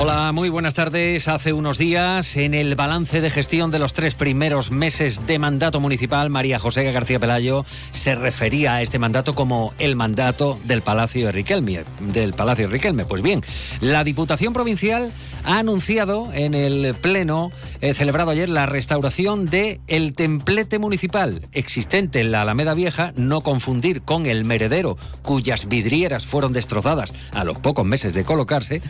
Hola, muy buenas tardes. Hace unos días, en el balance de gestión de los tres primeros meses de mandato municipal, María José García Pelayo se refería a este mandato como el mandato del Palacio de Riquelme. Del Palacio de Riquelme. Pues bien, la Diputación Provincial ha anunciado en el pleno eh, celebrado ayer la restauración de el templete municipal existente en la Alameda Vieja, no confundir con el meredero, cuyas vidrieras fueron destrozadas a los pocos meses de colocarse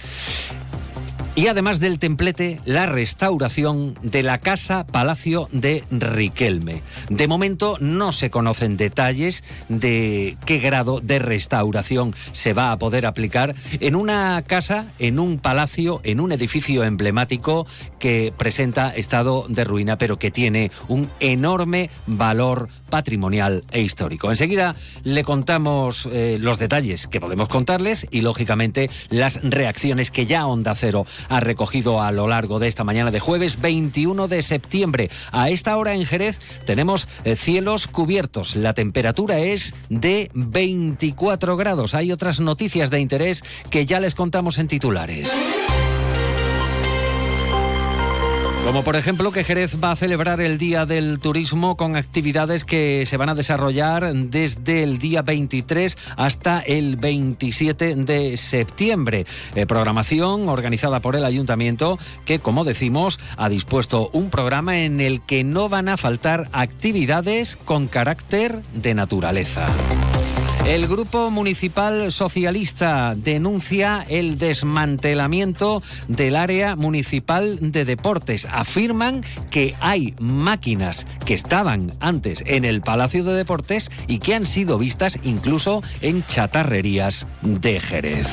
y además del templete, la restauración de la Casa Palacio de Riquelme. De momento no se conocen detalles de qué grado de restauración se va a poder aplicar en una casa, en un palacio, en un edificio emblemático que presenta estado de ruina, pero que tiene un enorme valor patrimonial e histórico. Enseguida le contamos eh, los detalles que podemos contarles y, lógicamente, las reacciones que ya Onda Cero ha recogido a lo largo de esta mañana de jueves 21 de septiembre. A esta hora en Jerez tenemos eh, cielos cubiertos. La temperatura es de 24 grados. Hay otras noticias de interés que ya les contamos en titulares. Como por ejemplo que Jerez va a celebrar el Día del Turismo con actividades que se van a desarrollar desde el día 23 hasta el 27 de septiembre. Eh, programación organizada por el ayuntamiento que, como decimos, ha dispuesto un programa en el que no van a faltar actividades con carácter de naturaleza. El Grupo Municipal Socialista denuncia el desmantelamiento del área municipal de deportes. Afirman que hay máquinas que estaban antes en el Palacio de Deportes y que han sido vistas incluso en chatarrerías de Jerez.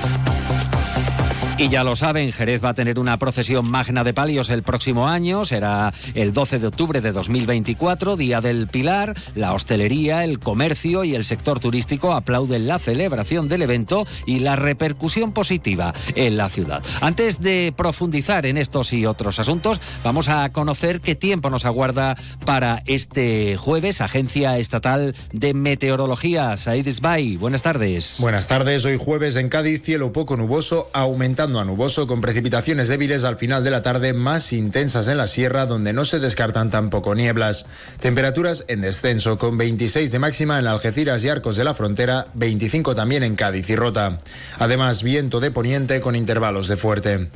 Y ya lo saben, Jerez va a tener una procesión magna de palios el próximo año. Será el 12 de octubre de 2024, Día del Pilar. La hostelería, el comercio y el sector turístico aplauden la celebración del evento y la repercusión positiva en la ciudad. Antes de profundizar en estos y otros asuntos, vamos a conocer qué tiempo nos aguarda para este jueves. Agencia Estatal de Meteorología, Said Isbay. Buenas tardes. Buenas tardes. Hoy jueves en Cádiz, cielo poco nuboso, aumentando a nuboso con precipitaciones débiles al final de la tarde más intensas en la sierra donde no se descartan tampoco nieblas. Temperaturas en descenso con 26 de máxima en Algeciras y Arcos de la Frontera, 25 también en Cádiz y Rota. Además, viento de poniente con intervalos de fuerte.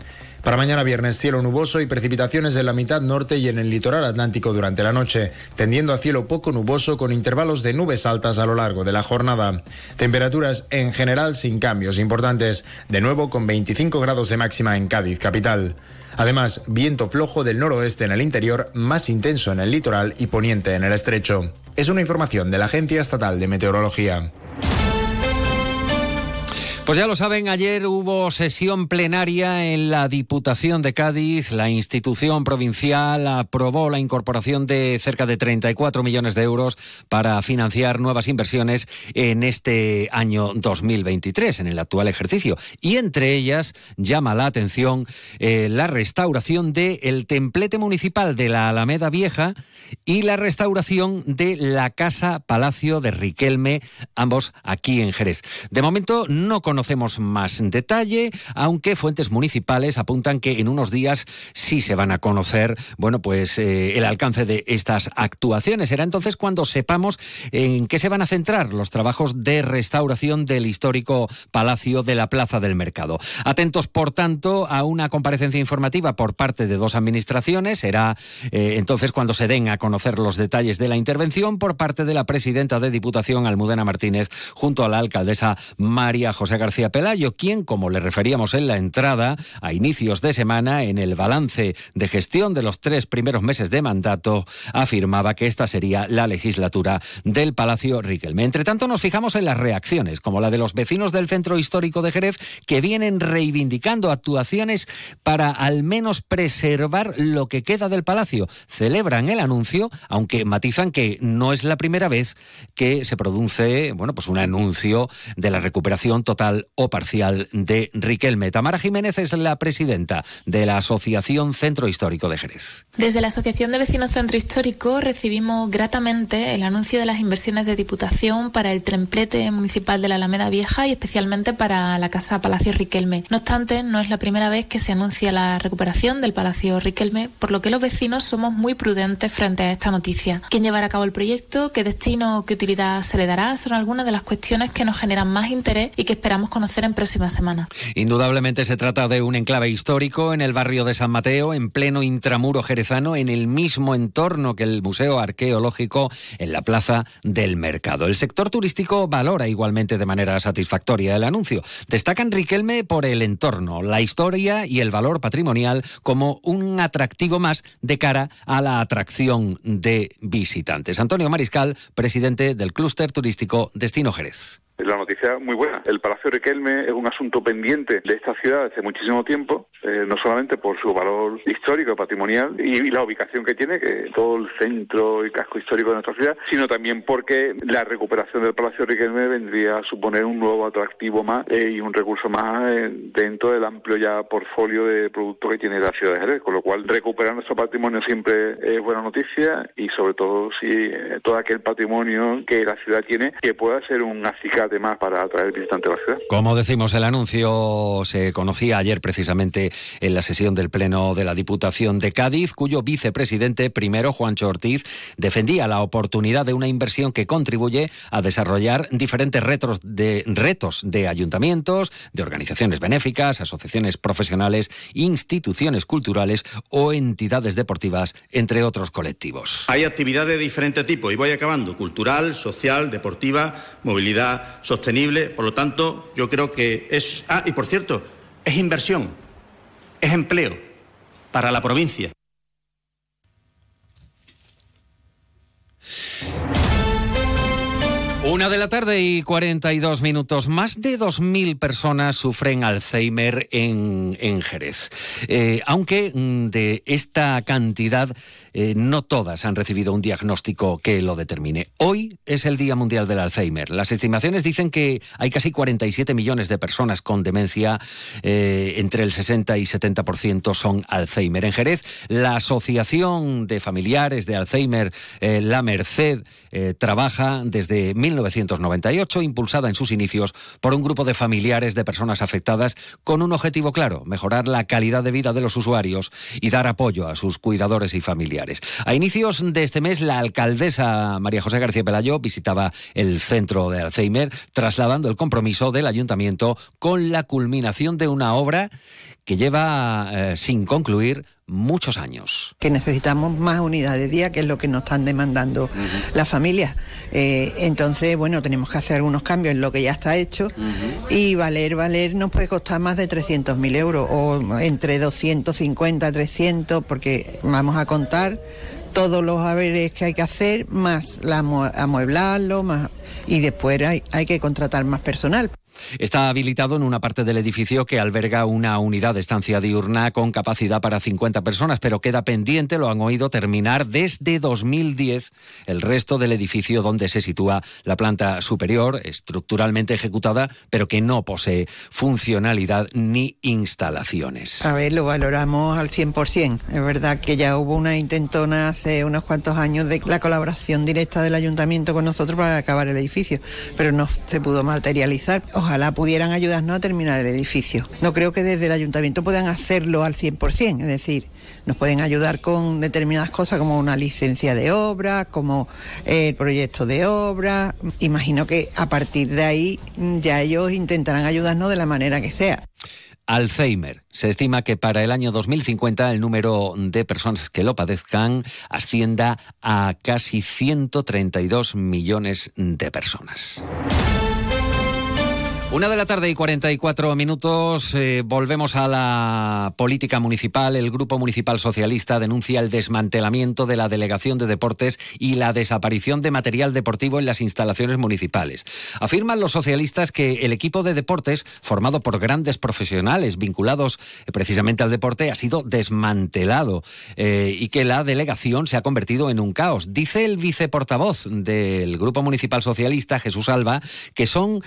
Para mañana viernes, cielo nuboso y precipitaciones en la mitad norte y en el litoral atlántico durante la noche, tendiendo a cielo poco nuboso con intervalos de nubes altas a lo largo de la jornada. Temperaturas en general sin cambios importantes, de nuevo con 25 grados de máxima en Cádiz, capital. Además, viento flojo del noroeste en el interior, más intenso en el litoral y poniente en el estrecho. Es una información de la Agencia Estatal de Meteorología. Pues ya lo saben, ayer hubo sesión plenaria en la Diputación de Cádiz. La institución provincial aprobó la incorporación de cerca de 34 millones de euros para financiar nuevas inversiones en este año 2023, en el actual ejercicio. Y entre ellas llama la atención eh, la restauración del templete municipal de la Alameda Vieja y la restauración de la Casa Palacio de Riquelme, ambos aquí en Jerez. De momento no conocemos conocemos más detalle, aunque fuentes municipales apuntan que en unos días sí se van a conocer, bueno, pues eh, el alcance de estas actuaciones. Será entonces cuando sepamos en qué se van a centrar los trabajos de restauración del histórico Palacio de la Plaza del Mercado. Atentos, por tanto, a una comparecencia informativa por parte de dos administraciones. Será eh, entonces cuando se den a conocer los detalles de la intervención por parte de la presidenta de Diputación, Almudena Martínez, junto a la alcaldesa María José García García Pelayo, quien, como le referíamos en la entrada, a inicios de semana, en el balance de gestión de los tres primeros meses de mandato, afirmaba que esta sería la legislatura del Palacio Riquelme. Entre tanto, nos fijamos en las reacciones, como la de los vecinos del centro histórico de Jerez, que vienen reivindicando actuaciones para al menos preservar lo que queda del palacio. Celebran el anuncio, aunque matizan que no es la primera vez que se produce, bueno, pues un anuncio de la recuperación total o parcial de Riquelme. Tamara Jiménez es la presidenta de la Asociación Centro Histórico de Jerez. Desde la Asociación de Vecinos Centro Histórico recibimos gratamente el anuncio de las inversiones de Diputación para el templete municipal de la Alameda Vieja y especialmente para la Casa Palacio Riquelme. No obstante, no es la primera vez que se anuncia la recuperación del Palacio Riquelme, por lo que los vecinos somos muy prudentes frente a esta noticia. ¿Quién llevará a cabo el proyecto? ¿Qué destino o qué utilidad se le dará? Son algunas de las cuestiones que nos generan más interés y que esperamos conocer en próximas semanas. Indudablemente se trata de un enclave histórico en el barrio de San Mateo, en pleno intramuro jerezano, en el mismo entorno que el Museo Arqueológico, en la Plaza del Mercado. El sector turístico valora igualmente de manera satisfactoria el anuncio. Destacan Riquelme por el entorno, la historia y el valor patrimonial como un atractivo más de cara a la atracción de visitantes. Antonio Mariscal, presidente del clúster turístico Destino Jerez. Noticia muy buena. El Palacio Riquelme es un asunto pendiente de esta ciudad desde muchísimo tiempo, eh, no solamente por su valor histórico, patrimonial y, la ubicación que tiene, que todo el centro y casco histórico de nuestra ciudad, sino también porque la recuperación del Palacio Riquelme vendría a suponer un nuevo atractivo más eh, y un recurso más eh, dentro del amplio ya portfolio de productos que tiene la ciudad de Jerez, con lo cual recuperar nuestro patrimonio siempre es buena noticia y sobre todo si todo aquel patrimonio que la ciudad tiene que pueda ser un acicate más para atraer visitantes a la ciudad. Como decimos, el anuncio se conocía ayer precisamente en la sesión del Pleno de la Diputación de Cádiz, cuyo vicepresidente primero, Juancho Ortiz, defendía la oportunidad de una inversión que contribuye a desarrollar diferentes retos de, retos de ayuntamientos, de organizaciones benéficas, asociaciones profesionales, instituciones culturales o entidades deportivas, entre otros colectivos. Hay actividades de diferente tipo, y voy acabando, cultural, social, deportiva, movilidad, sostenible. Por lo tanto, yo creo que es. Ah, y por cierto, es inversión, es empleo para la provincia. Una de la tarde y 42 minutos. Más de 2.000 personas sufren Alzheimer en, en Jerez. Eh, aunque mm, de esta cantidad, eh, no todas han recibido un diagnóstico que lo determine. Hoy es el Día Mundial del Alzheimer. Las estimaciones dicen que hay casi 47 millones de personas con demencia, eh, entre el 60 y 70% son Alzheimer. En Jerez, la Asociación de Familiares de Alzheimer, La Merced, trabaja desde 1998, impulsada en sus inicios por un grupo de familiares de personas afectadas con un objetivo claro, mejorar la calidad de vida de los usuarios y dar apoyo a sus cuidadores y familiares. A inicios de este mes, la alcaldesa María José García Pelayo visitaba el centro de Alzheimer, trasladando el compromiso del ayuntamiento con la culminación de una obra que lleva eh, sin concluir muchos años. Que necesitamos más unidades de día, que es lo que nos están demandando las familias. Eh, entonces, bueno, tenemos que hacer algunos cambios en lo que ya está hecho y valer, valer nos puede costar más de 300.000 euros o entre 250, 300, porque vamos a contar todos los haberes que hay que hacer, más la, amueblarlo, más, y después hay, hay que contratar más personal. Está habilitado en una parte del edificio que alberga una unidad de estancia diurna con capacidad para 50 personas, pero queda pendiente, lo han oído, terminar desde 2010 el resto del edificio donde se sitúa la planta superior, estructuralmente ejecutada, pero que no posee funcionalidad ni instalaciones. A ver, lo valoramos al 100%. Es verdad que ya hubo una intentona hace unos cuantos años de la colaboración directa del ayuntamiento con nosotros para acabar el edificio, pero no se pudo materializar ojalá pudieran ayudarnos a terminar el edificio. No creo que desde el ayuntamiento puedan hacerlo al 100%, es decir, nos pueden ayudar con determinadas cosas como una licencia de obra, como el proyecto de obra. Imagino que a partir de ahí ya ellos intentarán ayudarnos de la manera que sea. Alzheimer. Se estima que para el año 2050 el número de personas que lo padezcan ascienda a casi 132 millones de personas. Una de la tarde y 44 minutos. Eh, volvemos a la política municipal. El Grupo Municipal Socialista denuncia el desmantelamiento de la Delegación de Deportes y la desaparición de material deportivo en las instalaciones municipales. Afirman los socialistas que el equipo de deportes, formado por grandes profesionales vinculados eh, precisamente al deporte, ha sido desmantelado eh, y que la delegación se ha convertido en un caos. Dice el viceportavoz del Grupo Municipal Socialista, Jesús Alba, que son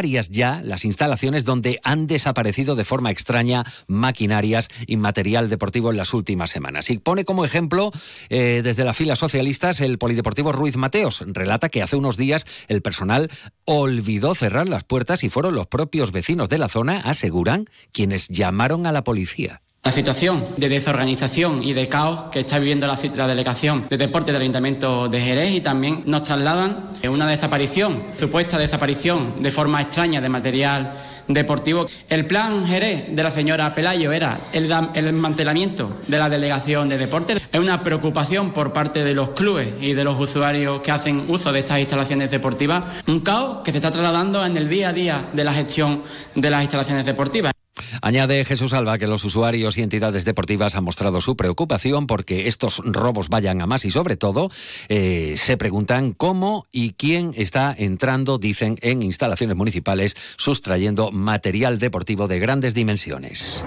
varias ya las instalaciones donde han desaparecido de forma extraña maquinarias y material deportivo en las últimas semanas. Y pone como ejemplo, eh, desde las filas socialistas, el Polideportivo Ruiz Mateos. Relata que hace unos días el personal olvidó cerrar las puertas y fueron los propios vecinos de la zona, aseguran, quienes llamaron a la policía. La situación de desorganización y de caos que está viviendo la, delegación de deporte del Ayuntamiento de Jerez y también nos trasladan una desaparición, supuesta desaparición de forma extraña de material deportivo. El plan Jerez de la señora Pelayo era el, el desmantelamiento de la delegación de deporte. Es una preocupación por parte de los clubes y de los usuarios que hacen uso de estas instalaciones deportivas. Un caos que se está trasladando en el día a día de la gestión de las instalaciones deportivas. Añade Jesús Alba que los usuarios y entidades deportivas han mostrado su preocupación porque estos robos vayan a más y sobre todo eh, se preguntan cómo y quién está entrando, dicen, en instalaciones municipales sustrayendo material deportivo de grandes dimensiones.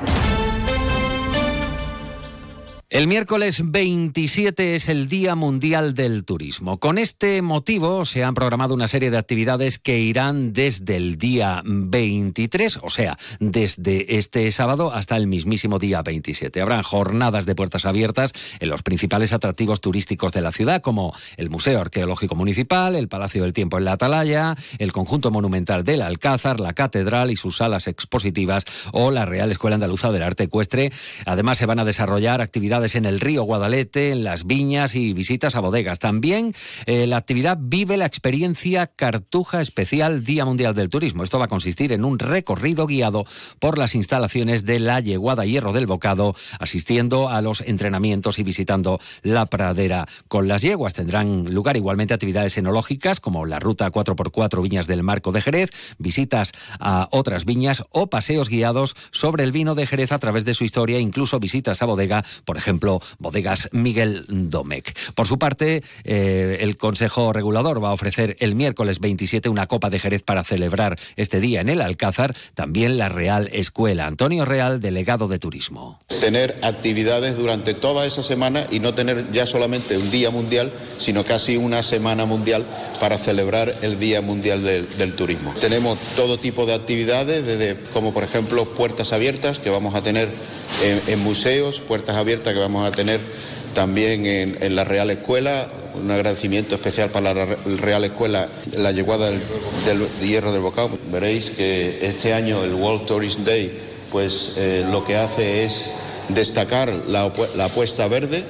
El miércoles 27 es el Día Mundial del Turismo. Con este motivo se han programado una serie de actividades que irán desde el día 23, o sea, desde este sábado hasta el mismísimo día 27. Habrán jornadas de puertas abiertas en los principales atractivos turísticos de la ciudad, como el Museo Arqueológico Municipal, el Palacio del Tiempo en la Atalaya, el Conjunto Monumental del Alcázar, la Catedral y sus salas expositivas o la Real Escuela Andaluza del Arte Ecuestre. Además, se van a desarrollar actividades en el río Guadalete, en las viñas y visitas a bodegas. También eh, la actividad Vive la experiencia Cartuja Especial Día Mundial del Turismo. Esto va a consistir en un recorrido guiado por las instalaciones de la Yeguada Hierro del Bocado, asistiendo a los entrenamientos y visitando la pradera con las yeguas. Tendrán lugar igualmente actividades enológicas como la ruta 4x4 Viñas del Marco de Jerez, visitas a otras viñas o paseos guiados sobre el vino de Jerez a través de su historia, incluso visitas a bodega, por ejemplo ejemplo, bodegas Miguel Domecq. Por su parte, eh, el Consejo Regulador va a ofrecer el miércoles 27 una Copa de Jerez para celebrar este día en el Alcázar, también la Real Escuela. Antonio Real, delegado de Turismo. Tener actividades durante toda esa semana y no tener ya solamente un día mundial, sino casi una semana mundial para celebrar el Día Mundial del, del Turismo. Tenemos todo tipo de actividades, desde como por ejemplo puertas abiertas que vamos a tener en, museos, puertas abiertas que vamos a tener también en, la Real Escuela, un agradecimiento especial para la Real Escuela, la llegada del, Hierro del Bocado. Veréis que este año el World Tourist Day, pues eh, lo que hace es destacar la, la apuesta verde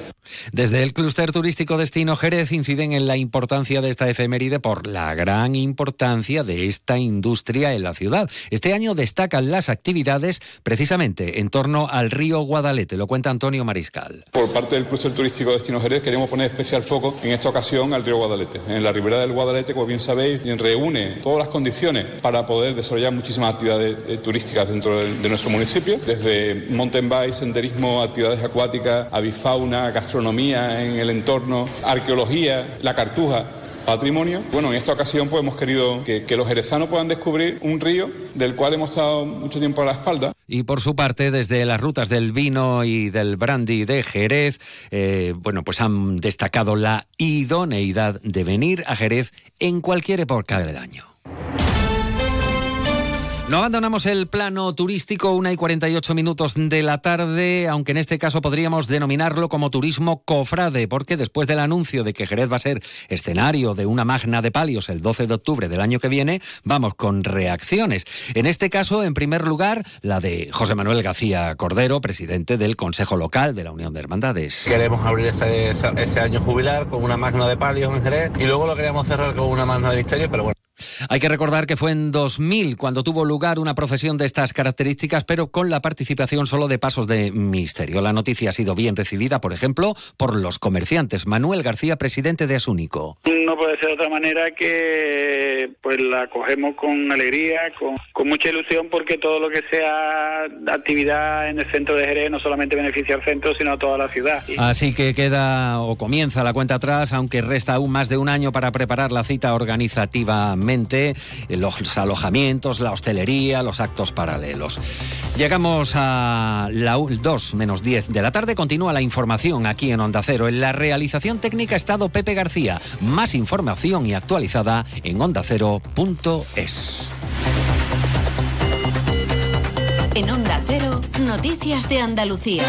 desde el clúster turístico Destino Jerez inciden en la importancia de esta efeméride por la gran importancia de esta industria en la ciudad. Este año destacan las actividades precisamente en torno al río Guadalete, lo cuenta Antonio Mariscal. Por parte del clúster turístico Destino Jerez queremos poner especial foco en esta ocasión al río Guadalete. En la ribera del Guadalete, como bien sabéis, reúne todas las condiciones para poder desarrollar muchísimas actividades eh, turísticas dentro de, nuestro municipio, desde mountain bike, senderismo, actividades acuáticas, avifauna, gastronomía en el entorno, arqueología, la cartuja patrimonio. Bueno, en esta ocasión pues hemos querido que, los jerezanos puedan descubrir un río del cual hemos estado mucho tiempo a la espalda. Y por su parte, desde las rutas del vino y del brandy de Jerez, eh, bueno, pues han destacado la idoneidad de venir a Jerez en cualquier época del año. No abandonamos el plano turístico, una y 48 minutos de la tarde, aunque en este caso podríamos denominarlo como turismo cofrade, porque después del anuncio de que Jerez va a ser escenario de una magna de palios el 12 de octubre del año que viene, vamos con reacciones. En este caso, en primer lugar, la de José Manuel García Cordero, presidente del Consejo Local de la Unión de Hermandades. Queremos abrir ese, año jubilar con una magna de palios en Jerez y luego lo queríamos cerrar con una magna de misterio, pero bueno. Hay que recordar que fue en 2000 cuando tuvo lugar una procesión de estas características, pero con la participación solo de pasos de misterio. La noticia ha sido bien recibida, por ejemplo, por los comerciantes. Manuel García, presidente de Asúnico. No puede ser de otra manera que pues pues la cogemos con alegría, con, con mucha ilusión, porque todo lo que sea actividad en el centro de Jerez no solamente beneficia al centro, sino a toda la ciudad. Así que queda o comienza la cuenta atrás, aunque resta aún más de un año para preparar la cita organizativamente, los alojamientos, la hostelería, los actos paralelos. Llegamos a la 2 menos 10 de la tarde, continúa la información aquí en Onda Cero. En la realización técnica ha estado Pepe García. Más información y actualizada en ondacero.es. En Onda Cero, Noticias de Andalucía.